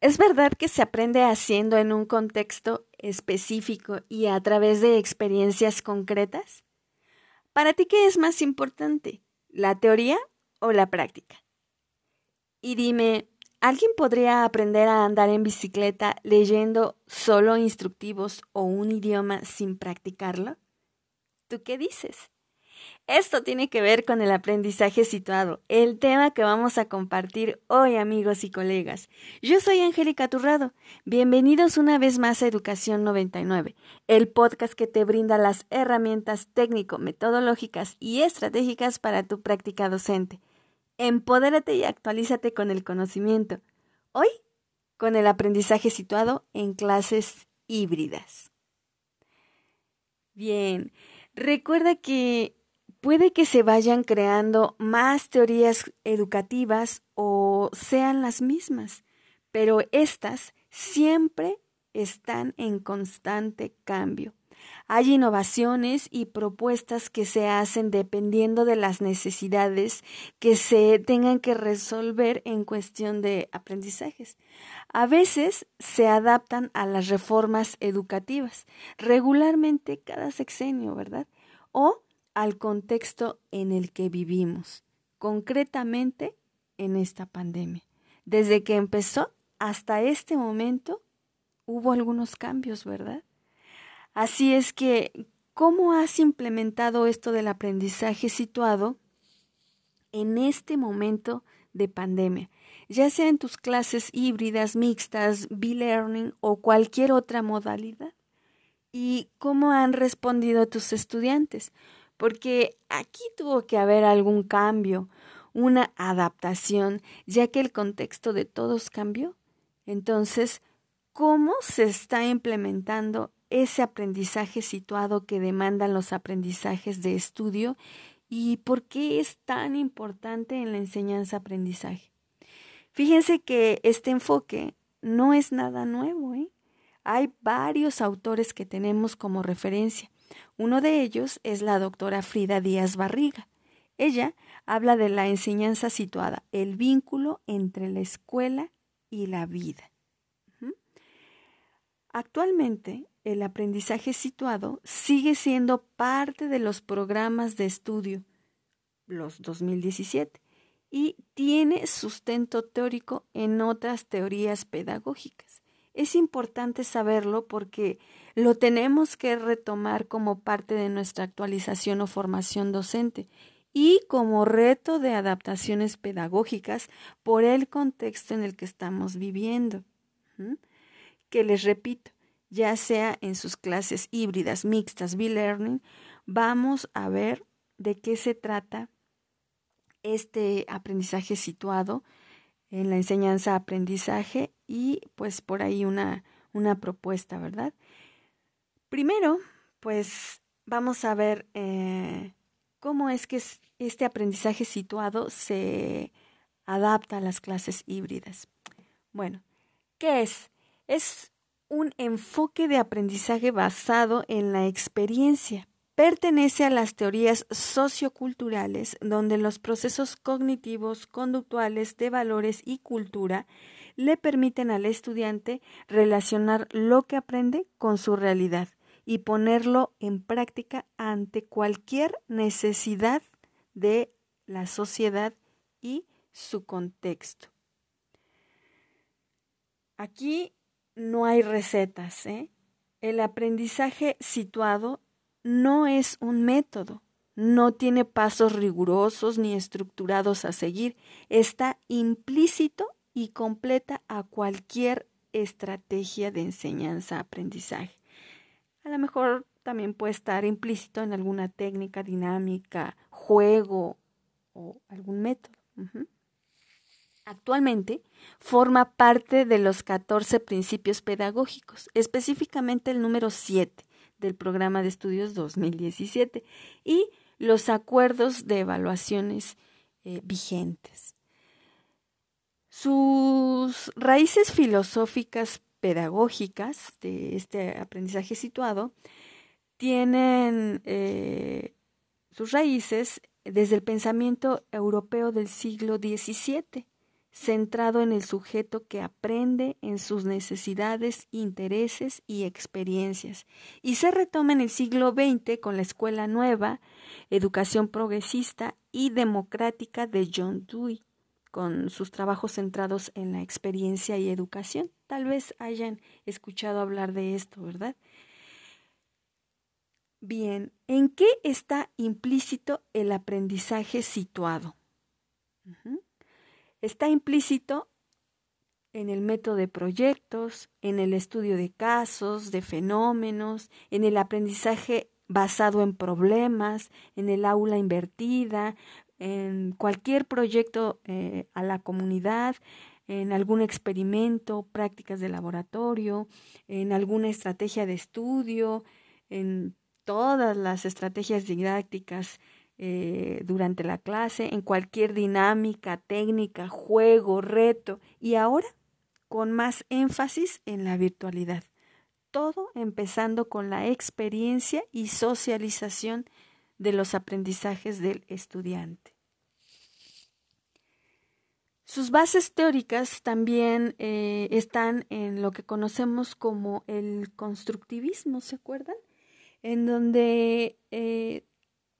¿Es verdad que se aprende haciendo en un contexto específico y a través de experiencias concretas? ¿Para ti qué es más importante, la teoría o la práctica? Y dime, ¿alguien podría aprender a andar en bicicleta leyendo solo instructivos o un idioma sin practicarlo? ¿Tú qué dices? Esto tiene que ver con el aprendizaje situado, el tema que vamos a compartir hoy amigos y colegas. Yo soy Angélica Turrado. Bienvenidos una vez más a Educación 99, el podcast que te brinda las herramientas técnico-metodológicas y estratégicas para tu práctica docente. Empodérate y actualízate con el conocimiento. Hoy, con el aprendizaje situado en clases híbridas. Bien, recuerda que puede que se vayan creando más teorías educativas o sean las mismas, pero estas siempre están en constante cambio. Hay innovaciones y propuestas que se hacen dependiendo de las necesidades que se tengan que resolver en cuestión de aprendizajes. A veces se adaptan a las reformas educativas, regularmente cada sexenio, ¿verdad? O al contexto en el que vivimos, concretamente en esta pandemia. Desde que empezó hasta este momento hubo algunos cambios, ¿verdad? Así es que, ¿cómo has implementado esto del aprendizaje situado en este momento de pandemia? Ya sea en tus clases híbridas, mixtas, B-learning o cualquier otra modalidad. ¿Y cómo han respondido tus estudiantes? Porque aquí tuvo que haber algún cambio, una adaptación, ya que el contexto de todos cambió. Entonces, ¿cómo se está implementando ese aprendizaje situado que demandan los aprendizajes de estudio y por qué es tan importante en la enseñanza-aprendizaje? Fíjense que este enfoque no es nada nuevo. ¿eh? Hay varios autores que tenemos como referencia. Uno de ellos es la doctora Frida Díaz Barriga. Ella habla de la enseñanza situada, el vínculo entre la escuela y la vida. Actualmente, el aprendizaje situado sigue siendo parte de los programas de estudio, los 2017, y tiene sustento teórico en otras teorías pedagógicas. Es importante saberlo porque lo tenemos que retomar como parte de nuestra actualización o formación docente y como reto de adaptaciones pedagógicas por el contexto en el que estamos viviendo. Que les repito, ya sea en sus clases híbridas, mixtas, B-Learning, vamos a ver de qué se trata este aprendizaje situado en la enseñanza-aprendizaje y pues por ahí una, una propuesta, ¿verdad? Primero, pues vamos a ver eh, cómo es que este aprendizaje situado se adapta a las clases híbridas. Bueno, ¿qué es? Es un enfoque de aprendizaje basado en la experiencia. Pertenece a las teorías socioculturales, donde los procesos cognitivos, conductuales, de valores y cultura le permiten al estudiante relacionar lo que aprende con su realidad y ponerlo en práctica ante cualquier necesidad de la sociedad y su contexto. Aquí no hay recetas. ¿eh? El aprendizaje situado no es un método, no tiene pasos rigurosos ni estructurados a seguir, está implícito y completa a cualquier estrategia de enseñanza-aprendizaje. A lo mejor también puede estar implícito en alguna técnica dinámica, juego o algún método. Actualmente forma parte de los 14 principios pedagógicos, específicamente el número 7 del programa de estudios 2017 y los acuerdos de evaluaciones eh, vigentes. Sus raíces filosóficas pedagógicas de este aprendizaje situado tienen eh, sus raíces desde el pensamiento europeo del siglo XVII, centrado en el sujeto que aprende en sus necesidades, intereses y experiencias. Y se retoma en el siglo XX con la Escuela Nueva, Educación Progresista y Democrática de John Dewey, con sus trabajos centrados en la experiencia y educación. Tal vez hayan escuchado hablar de esto, ¿verdad? Bien, ¿en qué está implícito el aprendizaje situado? Está implícito en el método de proyectos, en el estudio de casos, de fenómenos, en el aprendizaje basado en problemas, en el aula invertida, en cualquier proyecto eh, a la comunidad, en algún experimento, prácticas de laboratorio, en alguna estrategia de estudio, en todas las estrategias didácticas eh, durante la clase, en cualquier dinámica, técnica, juego, reto y ahora con más énfasis en la virtualidad. Todo empezando con la experiencia y socialización de los aprendizajes del estudiante. Sus bases teóricas también eh, están en lo que conocemos como el constructivismo, ¿se acuerdan? En donde eh,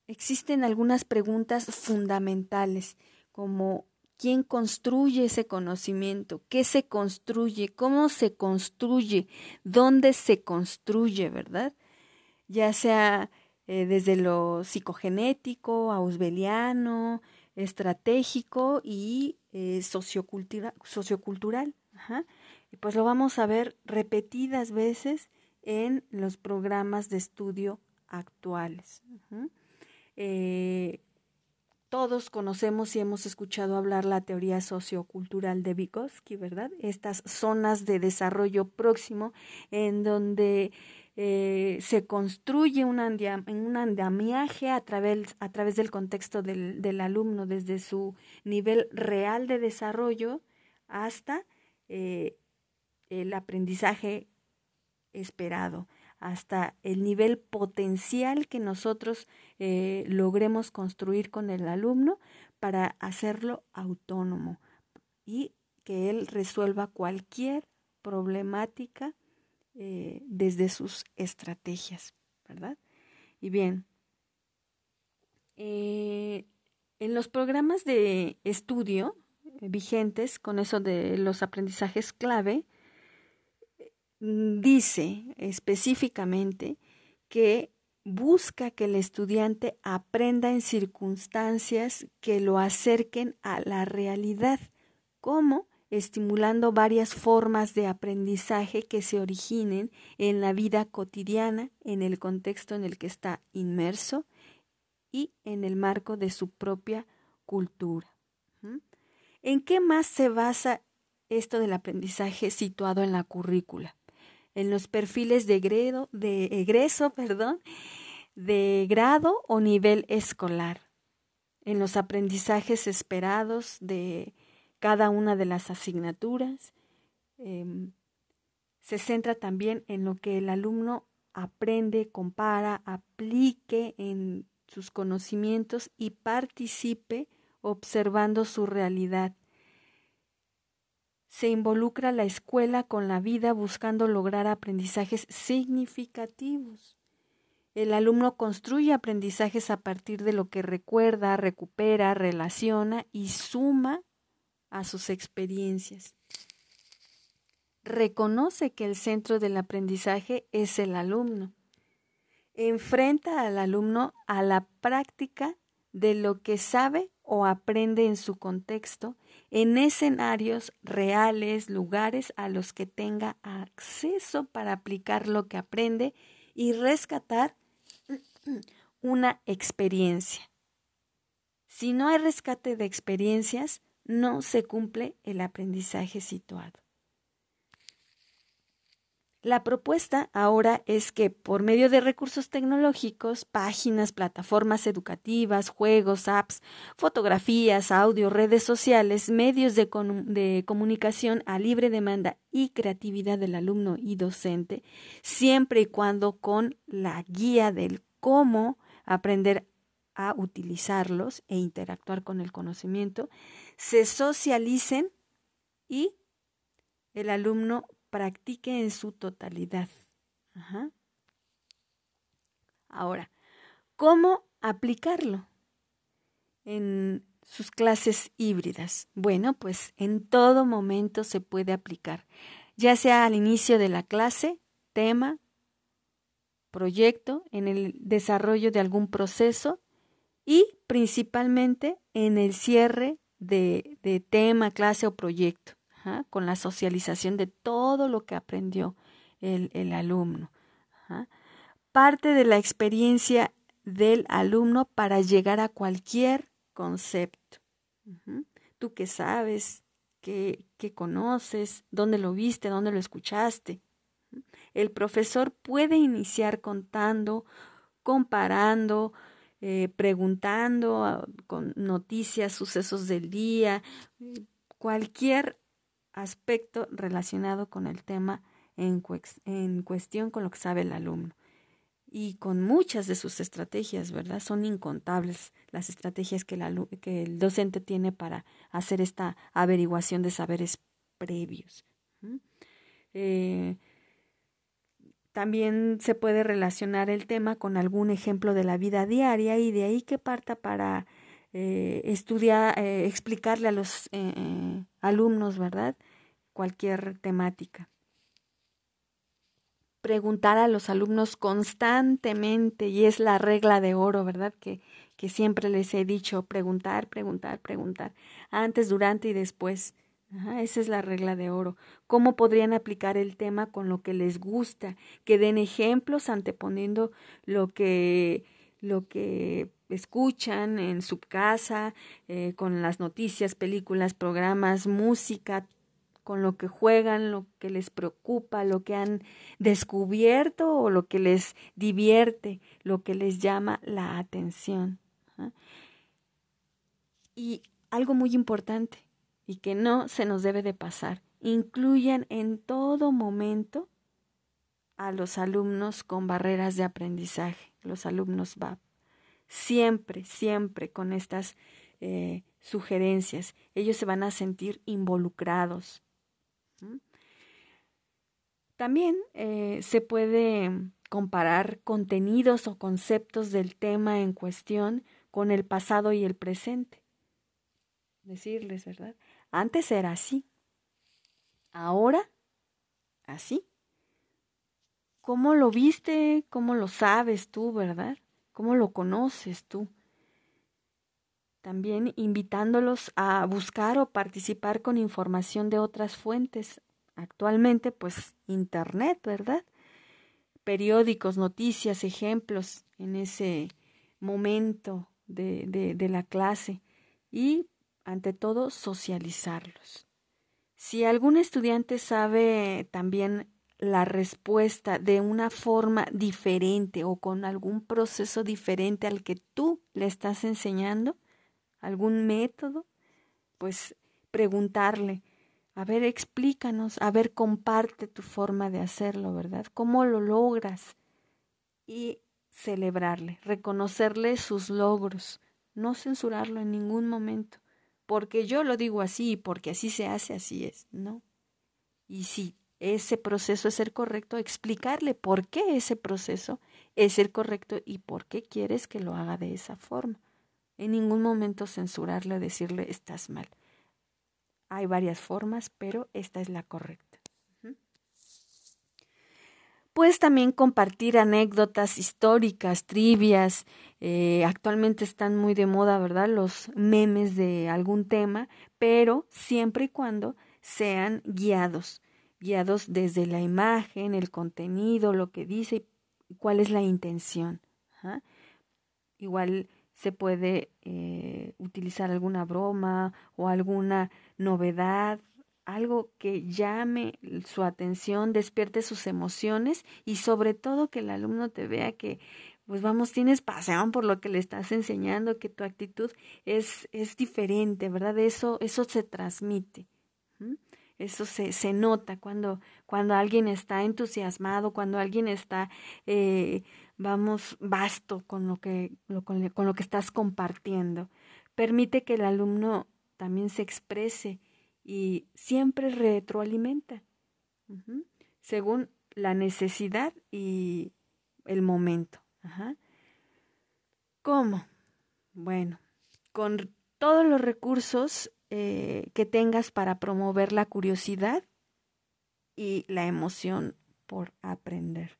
existen algunas preguntas fundamentales como quién construye ese conocimiento, qué se construye, cómo se construye, dónde se construye, ¿verdad? Ya sea eh, desde lo psicogenético, ausbeliano, estratégico y eh, sociocultural. Y pues lo vamos a ver repetidas veces en los programas de estudio actuales. Eh, todos conocemos y hemos escuchado hablar la teoría sociocultural de Vygotsky, ¿verdad? Estas zonas de desarrollo próximo en donde eh, se construye un, un andamiaje a través, a través del contexto del, del, alumno, desde su nivel real de desarrollo hasta eh, el aprendizaje esperado hasta el nivel potencial que nosotros eh, logremos construir con el alumno para hacerlo autónomo y que él resuelva cualquier problemática eh, desde sus estrategias, ¿verdad? Y bien, eh, en los programas de estudio vigentes con eso de los aprendizajes clave, dice específicamente que busca que el estudiante aprenda en circunstancias que lo acerquen a la realidad, como estimulando varias formas de aprendizaje que se originen en la vida cotidiana, en el contexto en el que está inmerso y en el marco de su propia cultura. ¿En qué más se basa esto del aprendizaje situado en la currícula? en los perfiles de, de egreso, perdón, de grado o nivel escolar, en los aprendizajes esperados de cada una de las asignaturas. Em, se centra también en lo que el alumno aprende, compara, aplique en sus conocimientos y participe observando su realidad se involucra la escuela con la vida buscando lograr aprendizajes significativos. El alumno construye aprendizajes a partir de lo que recuerda, recupera, relaciona y suma a sus experiencias. Reconoce que el centro del aprendizaje es el alumno. Enfrenta al alumno a la práctica de lo que sabe o aprende en su contexto en escenarios reales, lugares a los que tenga acceso para aplicar lo que aprende y rescatar una experiencia. Si no hay rescate de experiencias, no se cumple el aprendizaje situado. La propuesta ahora es que por medio de recursos tecnológicos, páginas, plataformas educativas, juegos, apps, fotografías, audio, redes sociales, medios de, comunicación a libre demanda y creatividad del alumno y docente, siempre y cuando con la guía del cómo aprender a utilizarlos e interactuar con el conocimiento, se socialicen y el alumno practique en su totalidad. Ahora, ¿cómo aplicarlo en sus clases híbridas? Bueno, pues en todo momento se puede aplicar, ya sea al inicio de la clase, tema, proyecto, en el desarrollo de algún proceso y principalmente en el cierre de, tema, clase o proyecto, con la socialización de todo lo que aprendió el, alumno. Parte de la experiencia del alumno para llegar a cualquier concepto. Tú que sabes, que, que conoces, dónde lo viste, dónde lo escuchaste. El profesor puede iniciar contando, comparando, eh, preguntando ah, con noticias, sucesos del día, cualquier aspecto relacionado con el tema en, cuestión con lo que sabe el alumno. Y con muchas de sus estrategias, ¿verdad? Son incontables las estrategias que, el docente tiene para hacer esta averiguación de saberes previos. Eh, también se puede relacionar el tema con algún ejemplo de la vida diaria y de ahí que parta para eh, estudiar, eh, explicarle a los eh, alumnos, ¿verdad? Cualquier temática. Preguntar a los alumnos constantemente, y es la regla de oro, ¿verdad? Que, que siempre les he dicho, preguntar, preguntar, preguntar, antes, durante y después esa es la regla de oro. ¿Cómo podrían aplicar el tema con lo que les gusta? Que den ejemplos anteponiendo lo que, lo que escuchan en su casa, eh, con las noticias, películas, programas, música, con lo que juegan, lo que les preocupa, lo que han descubierto o lo que les divierte, lo que les llama la atención. Y algo muy importante, y que no se nos debe de pasar. Incluyan en todo momento a los alumnos con barreras de aprendizaje, los alumnos VAP. Siempre, siempre con estas eh, sugerencias. Ellos se van a sentir involucrados. También eh, se puede comparar contenidos o conceptos del tema en cuestión con el pasado y el presente. Decirles, ¿verdad? Antes era así. Ahora, así. ¿Cómo lo viste? ¿Cómo lo sabes tú, verdad? ¿Cómo lo conoces tú? También invitándolos a buscar o participar con información de otras fuentes. Actualmente, pues, Internet, ¿verdad? Periódicos, noticias, ejemplos en ese momento de, de, la clase. Y ante todo, socializarlos. Si algún estudiante sabe también la respuesta de una forma diferente o con algún proceso diferente al que tú le estás enseñando, algún método, pues preguntarle, a ver, explícanos, a ver, comparte tu forma de hacerlo, ¿verdad? ¿Cómo lo logras? Y celebrarle, reconocerle sus logros, no censurarlo en ningún momento porque yo lo digo así, porque así se hace, así es, ¿no? Y si ese proceso es el correcto, explicarle por qué ese proceso es el correcto y por qué quieres que lo haga de esa forma. En ningún momento censurarle decirle estás mal. Hay varias formas, pero esta es la correcta pues también compartir anécdotas históricas, trivias. Eh, actualmente están muy de moda, ¿verdad? Los memes de algún tema, pero siempre y cuando sean guiados, guiados desde la imagen, el contenido, lo que dice y cuál es la intención. Igual se puede eh, utilizar alguna broma o alguna novedad algo que llame su atención, despierte sus emociones y sobre todo que el alumno te vea que pues vamos, tienes pasión por lo que le estás enseñando, que tu actitud es, es diferente, ¿verdad? Eso, eso se transmite. Eso se, se nota cuando, cuando alguien está entusiasmado, cuando alguien está, eh, vamos, vasto con lo, que, con, con lo que estás compartiendo. Permite que el alumno también se exprese y siempre retroalimenta según la necesidad y el momento. ¿Cómo? Bueno, con todos los recursos eh, que tengas para promover la curiosidad y la emoción por aprender.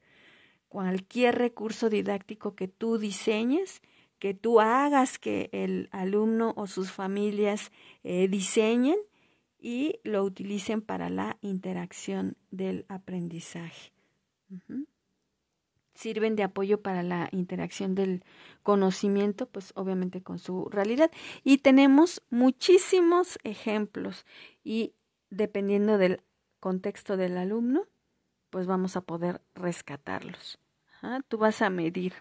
Cualquier recurso didáctico que tú diseñes, que tú hagas que el alumno o sus familias eh, diseñen y lo utilicen para la interacción del aprendizaje. Sirven de apoyo para la interacción del conocimiento, pues obviamente con su realidad. Y tenemos muchísimos ejemplos y dependiendo del contexto del alumno, pues vamos a poder rescatarlos. Tú vas a medir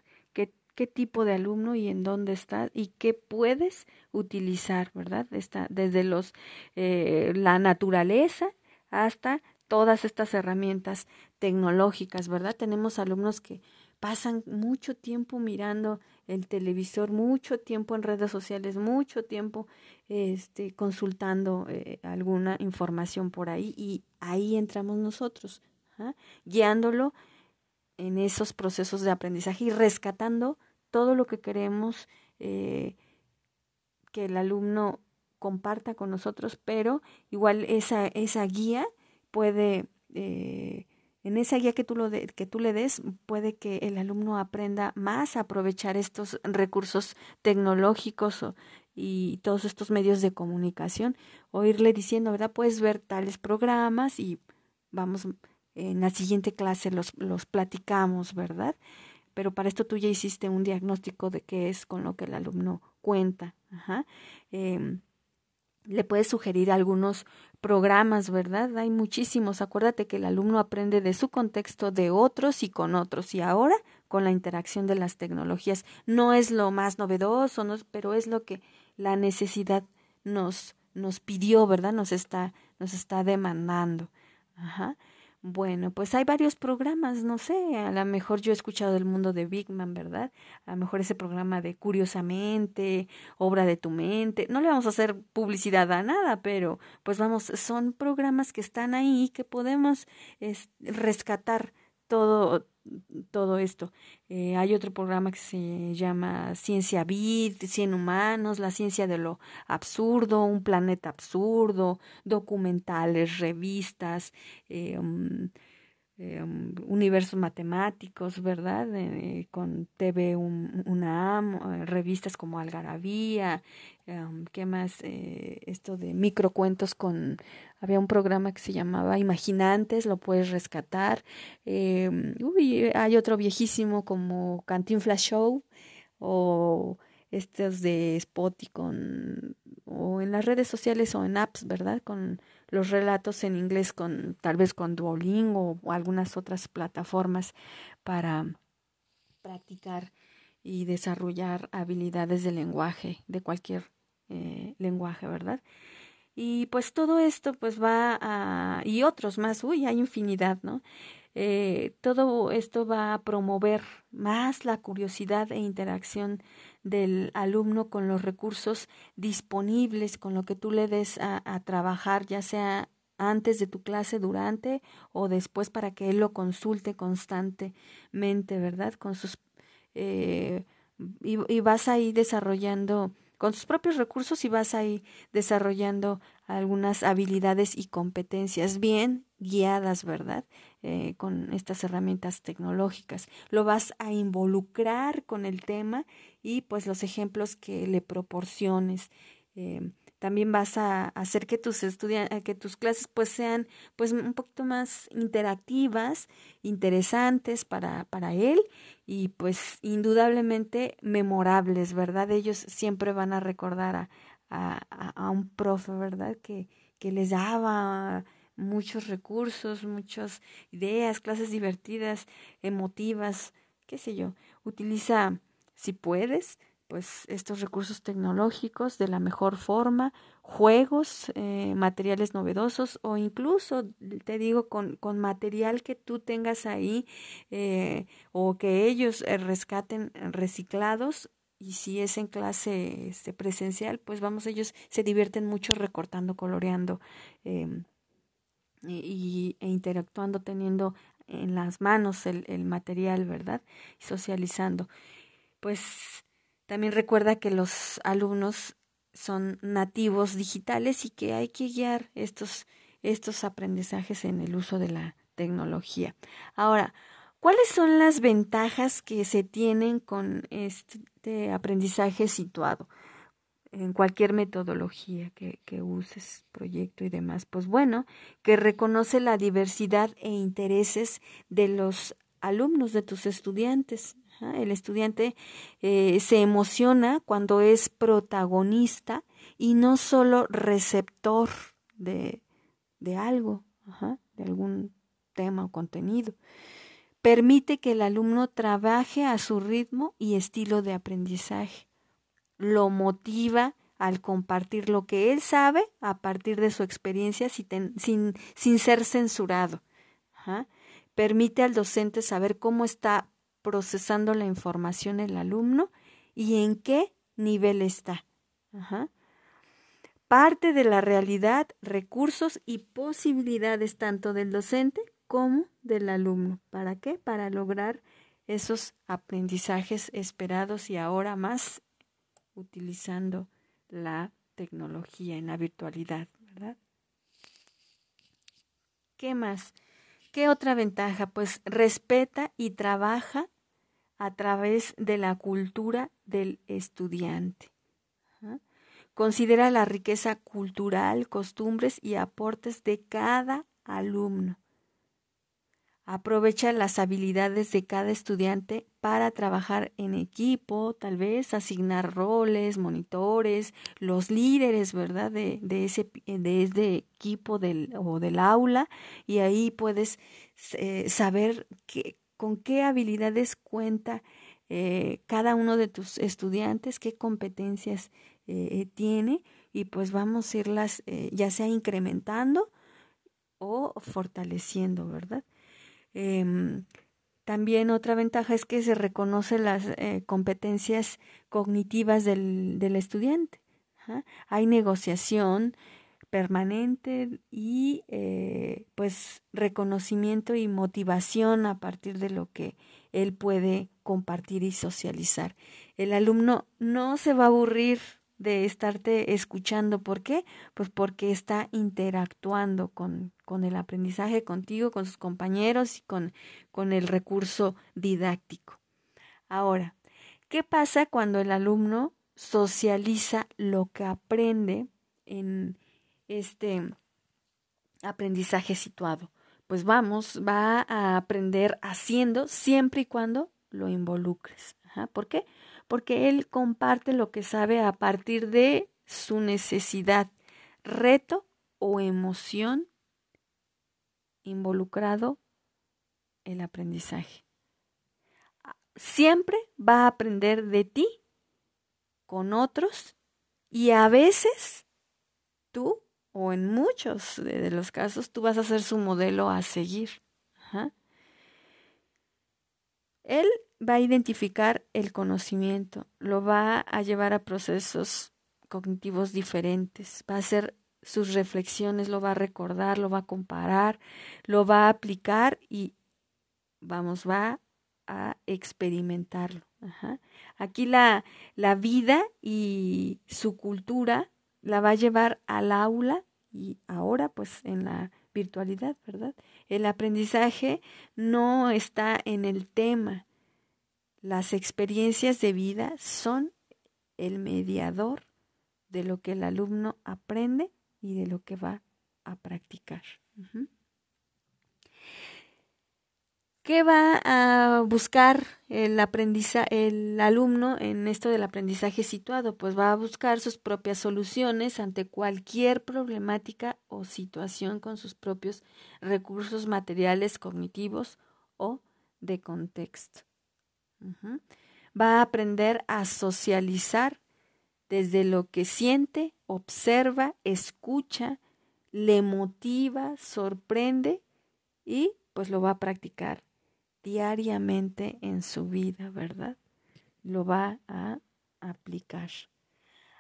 qué, tipo de alumno y en dónde está y qué puedes utilizar, ¿verdad? desde los, eh, la naturaleza hasta todas estas herramientas tecnológicas, ¿verdad? Tenemos alumnos que pasan mucho tiempo mirando el televisor, mucho tiempo en redes sociales, mucho tiempo este, consultando eh, alguna información por ahí y ahí entramos nosotros, ¿ah? guiándolo en esos procesos de aprendizaje y rescatando todo lo que queremos eh, que el alumno comparta con nosotros, pero igual esa, esa guía puede, eh, en esa guía que tú, lo que tú le des, puede que el alumno aprenda más a aprovechar estos recursos tecnológicos y todos estos medios de comunicación, o irle diciendo, ¿verdad? Puedes ver tales programas y vamos, en la siguiente clase los, los platicamos, ¿verdad? Pero para esto tú ya hiciste un diagnóstico de qué es con lo que el alumno cuenta. Ajá. Eh, le puedes sugerir algunos programas, ¿verdad? Hay muchísimos. Acuérdate que el alumno aprende de su contexto, de otros y con otros. Y ahora con la interacción de las tecnologías. No es lo más novedoso, no, pero es lo que la necesidad nos, nos pidió, ¿verdad? Nos está, nos está demandando. Ajá. Bueno, pues hay varios programas, no sé, a lo mejor yo he escuchado del mundo de Big Man, ¿verdad? A lo mejor ese programa de Curiosamente, Obra de tu mente, no le vamos a hacer publicidad a nada, pero pues vamos, son programas que están ahí que podemos rescatar todo, todo esto. Eh, hay otro programa que se llama Ciencia Vid, Cien Humanos, la ciencia de lo absurdo, un planeta absurdo, documentales, revistas, eh, um, eh, um, universos matemáticos, ¿verdad? con TV UNAM, revistas como Algarabía, um, ¿qué más? esto de microcuentos con había un programa que se llamaba Imaginantes, lo puedes rescatar. Eh, uy, hay otro viejísimo como Cantinflas Show o estos de Spotify con, o en las redes sociales o en apps, ¿verdad? Con los relatos en inglés con tal vez con Duolingo o algunas otras plataformas para practicar y desarrollar habilidades de lenguaje, de cualquier eh, lenguaje, ¿verdad? Y pues todo esto pues va a, y otros más, uy, hay infinidad, ¿no? Eh, todo esto va a promover más la curiosidad e interacción del alumno con los recursos disponibles, con lo que tú le des a, trabajar, ya sea antes de tu clase, durante o después para que él lo consulte constantemente, ¿verdad? Con sus eh, y, y, vas ahí desarrollando con sus propios recursos y vas ahí desarrollando algunas habilidades y competencias bien guiadas, ¿verdad? Eh, con estas herramientas tecnológicas. Lo vas a involucrar con el tema y pues los ejemplos que le proporciones. Eh, también vas a hacer que tus estudiantes, que tus clases pues sean pues un poquito más interactivas, interesantes para, para él y pues indudablemente memorables, ¿verdad? Ellos siempre van a recordar a, a, a un profe, ¿verdad? Que, que les daba muchos recursos, muchas ideas, clases divertidas, emotivas, qué sé yo. Utiliza, si puedes, pues estos recursos tecnológicos de la mejor forma, juegos, eh, materiales novedosos o incluso, te digo, con, con material que tú tengas ahí eh, o que ellos eh, rescaten reciclados, y si es en clase este, presencial, pues vamos, ellos se divierten mucho recortando, coloreando em, y, e interactuando, teniendo en las manos el, el material, ¿verdad? Y socializando. Pues también recuerda que los alumnos son nativos digitales y que hay que guiar estos, estos aprendizajes en el uso de la tecnología. Ahora, ¿cuáles son las ventajas que se tienen con este aprendizaje situado? En cualquier metodología que, uses, proyecto y demás. Pues bueno, que reconoce la diversidad e intereses de los alumnos, de tus estudiantes. El estudiante eh, se emociona cuando es protagonista y no solo receptor de, de algo, de algún tema o contenido. Permite que el alumno trabaje a su ritmo y estilo de aprendizaje. Lo motiva al compartir lo que él sabe a partir de su experiencia sin, sin, ser censurado. Permite al docente saber cómo está procesando la información el alumno y en qué nivel está. Parte de la realidad, recursos y posibilidades tanto del docente como del alumno. ¿Para qué? Para lograr esos aprendizajes esperados y ahora más utilizando la tecnología en la virtualidad, ¿verdad? ¿Qué más? ¿Qué otra ventaja? Pues respeta y trabaja a través de la cultura del estudiante. Considera la riqueza cultural, costumbres y aportes de cada alumno. Aprovecha las habilidades de cada estudiante para trabajar en equipo, tal vez asignar roles, monitores, los líderes, ¿verdad? De, ese, de ese equipo del, o del aula y ahí puedes eh, saber con qué habilidades cuenta eh, cada uno de tus estudiantes, qué competencias eh, tiene y pues vamos a irlas ya sea incrementando o fortaleciendo, ¿verdad? Em, también otra ventaja es que se reconocen las eh, competencias cognitivas del, del estudiante. Hay negociación permanente y eh, pues reconocimiento y motivación a partir de lo que él puede compartir y socializar. El alumno no se va a aburrir de estarte escuchando. ¿Por qué? Pues porque está interactuando con, con el aprendizaje contigo, con sus compañeros y con, con el recurso didáctico. Ahora, ¿qué pasa cuando el alumno socializa lo que aprende en este aprendizaje situado? Pues vamos, va a aprender haciendo siempre y cuando lo involucres. ¿Por qué? Porque él comparte lo que sabe a partir de su necesidad, reto o emoción involucrado el aprendizaje. Siempre va a aprender de ti, con otros, y a veces tú, o en muchos de los casos, tú vas a ser su modelo a seguir. Él va a identificar el conocimiento, lo va a llevar a procesos cognitivos diferentes, va a hacer sus reflexiones, lo va a recordar, lo va a comparar, lo va a aplicar y vamos, va a experimentarlo. Aquí la, la vida y su cultura la va a llevar al aula y ahora pues en la virtualidad, ¿verdad? El aprendizaje no está en el tema, las experiencias de vida son el mediador de lo que el alumno aprende y de lo que va a practicar. ¿Qué va a buscar el aprendiza, el alumno en esto del aprendizaje situado? Pues va a buscar sus propias soluciones ante cualquier problemática o situación con sus propios recursos materiales cognitivos o de contexto. Va a aprender a socializar desde lo que siente, observa, escucha, le motiva, sorprende y pues lo va a practicar diariamente en su vida, ¿verdad? Lo va a aplicar.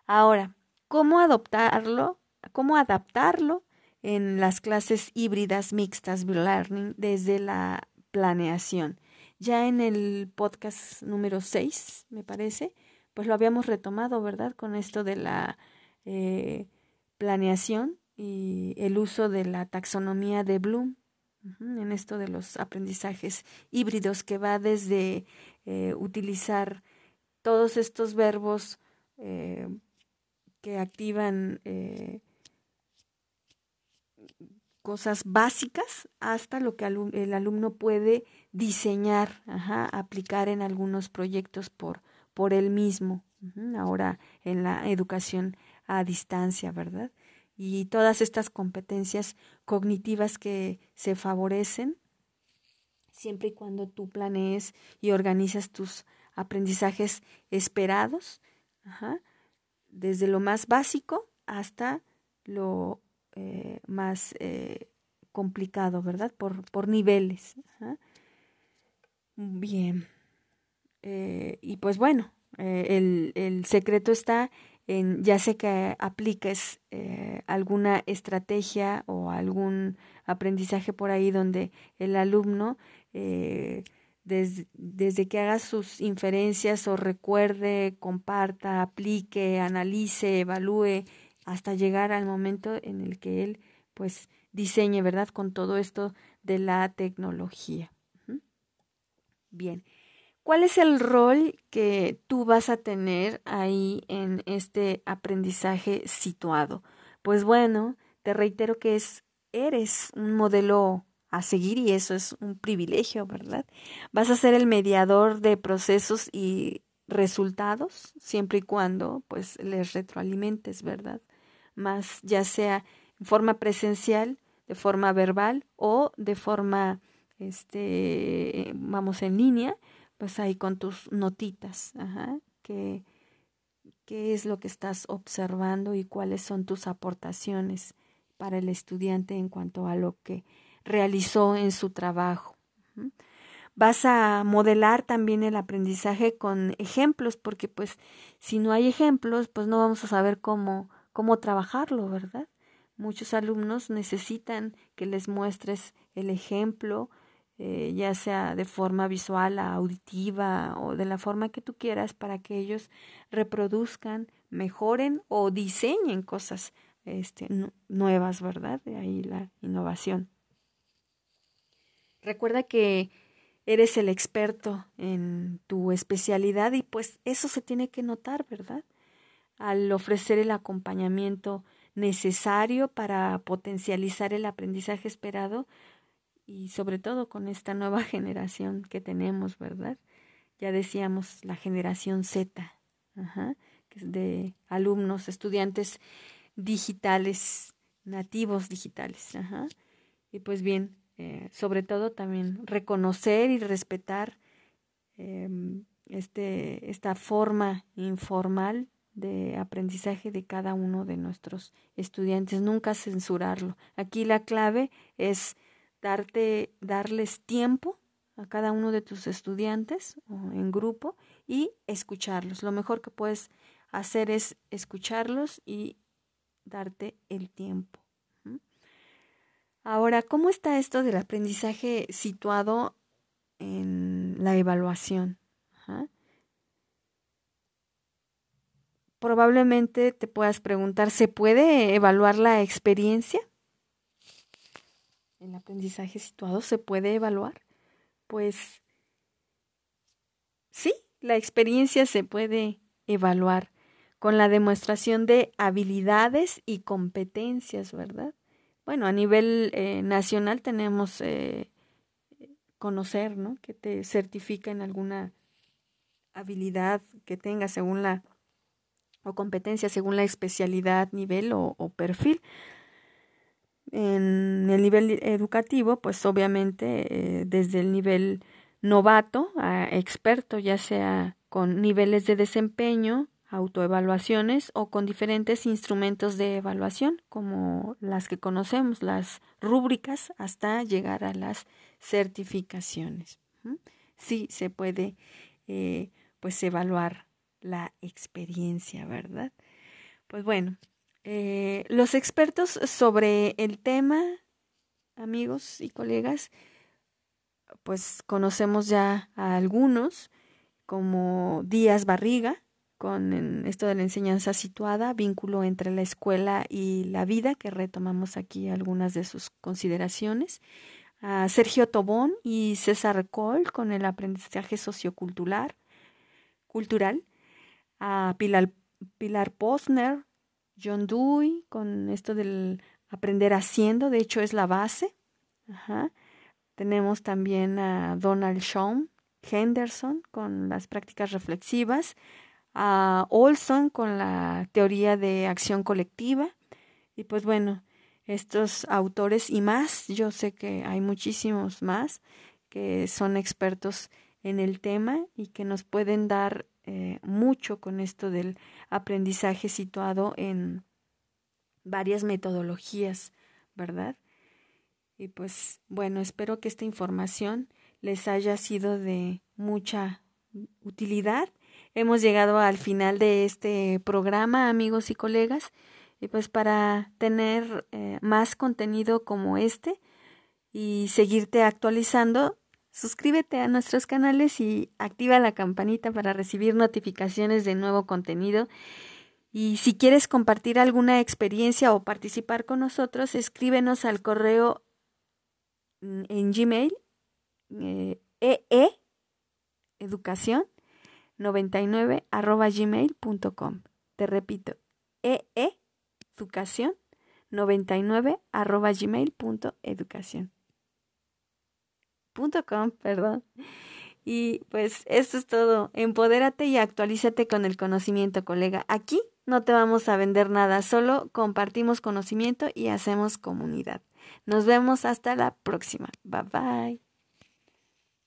Ahora, ¿cómo adoptarlo? ¿Cómo adaptarlo en las clases híbridas mixtas learning desde la planeación? Ya en el podcast número 6, me parece, pues lo habíamos retomado, ¿verdad? Con esto de la eh, planeación y el uso de la taxonomía de Bloom en esto de los aprendizajes híbridos que va desde eh, utilizar todos estos verbos eh, que activan eh, cosas básicas hasta lo que el alumno puede diseñar, aplicar en algunos proyectos por, por él mismo, ahora en la educación a distancia, ¿verdad? Y todas estas competencias cognitivas que se favorecen siempre y cuando tú planees y organizas tus aprendizajes esperados, desde lo más básico hasta lo eh, más eh, complicado, ¿verdad? Por, por niveles. Bien. Eh, y pues bueno, el, el, secreto está en, ya sé que apliques alguna estrategia o algún aprendizaje por ahí donde el alumno desde, que haga sus inferencias o recuerde, comparta, aplique, analice, evalúe, hasta llegar al momento en el que él pues diseñe, ¿verdad? Con todo esto de la tecnología. Bien. ¿Cuál es el rol que tú vas a tener ahí en este aprendizaje situado? Pues bueno, te reitero que es eres un modelo a seguir y eso es un privilegio, ¿verdad? Vas a ser el mediador de procesos y resultados siempre y cuando pues les retroalimentes, ¿verdad? Más ya sea en forma presencial, de forma verbal o de forma este vamos en línea, pues ahí con tus notitas, ajá, que qué es lo que estás observando y cuáles son tus aportaciones para el estudiante en cuanto a lo que realizó en su trabajo. Vas a modelar también el aprendizaje con ejemplos, porque pues si no hay ejemplos, pues no vamos a saber cómo, cómo trabajarlo, ¿verdad? Muchos alumnos necesitan que les muestres el ejemplo, eh, ya sea de forma visual, auditiva o de la forma que tú quieras, para que ellos reproduzcan, mejoren o diseñen cosas este, nuevas, ¿verdad? De ahí la innovación. Recuerda que eres el experto en tu especialidad y pues eso se tiene que notar, ¿verdad? Al ofrecer el acompañamiento necesario para potencializar el aprendizaje esperado y sobre todo con esta nueva generación que tenemos, ¿verdad? Ya decíamos la generación Z, que es de alumnos, estudiantes digitales, nativos digitales. Ajá. Y pues bien, eh, sobre todo también reconocer y respetar em, este, esta forma informal de aprendizaje de cada uno de nuestros estudiantes, nunca censurarlo. Aquí la clave es darte, darles tiempo a cada uno de tus estudiantes en grupo y escucharlos. Lo mejor que puedes hacer es escucharlos y darte el tiempo. Ahora, ¿cómo está esto del aprendizaje situado en la evaluación? Probablemente te puedas preguntar, ¿se puede evaluar la experiencia? ¿El aprendizaje situado se puede evaluar? Pues sí, la experiencia se puede evaluar con la demostración de habilidades y competencias, ¿verdad? bueno, a nivel eh, nacional tenemos eh, conocer, ¿no? Que te certifica en alguna habilidad que tengas según la o competencia según la especialidad, nivel o, perfil. En el nivel educativo, pues obviamente eh, desde el nivel novato a experto, ya sea con niveles de desempeño, autoevaluaciones o con diferentes instrumentos de evaluación como las que conocemos, las rúbricas, hasta llegar a las certificaciones. Sí se puede eh, pues evaluar la experiencia, ¿verdad? Pues bueno, eh, los expertos sobre el tema, amigos y colegas, pues conocemos ya a algunos, como Díaz Barriga, con esto de la enseñanza situada, vínculo entre la escuela y la vida, que retomamos aquí algunas de sus consideraciones. A Sergio Tobón y César Cole con el aprendizaje sociocultural, cultural. A Pilar, Posner, John Dewey con esto del aprender haciendo, de hecho es la base. Tenemos también a Donald Shawn Henderson con las prácticas reflexivas, a Olson con la teoría de acción colectiva. Y pues bueno, estos autores y más, yo sé que hay muchísimos más que son expertos en el tema y que nos pueden dar eh, mucho con esto del aprendizaje situado en varias metodologías, ¿verdad? Y pues bueno, espero que esta información les haya sido de mucha utilidad hemos llegado al final de este programa, amigos y colegas. Y pues para tener eh, más contenido como este y seguirte actualizando, suscríbete a nuestros canales y activa la campanita para recibir notificaciones de nuevo contenido. Y si quieres compartir alguna experiencia o participar con nosotros, escríbenos al correo en Gmail, eh, ee, educación 99 arroba gmail.com. Te repito, e, e educación 99 arroba gmail.educación. Com, perdón. Y pues esto es todo. Empodérate y actualízate con el conocimiento, colega. Aquí no te vamos a vender nada, solo compartimos conocimiento y hacemos comunidad. Nos vemos hasta la próxima. Bye bye.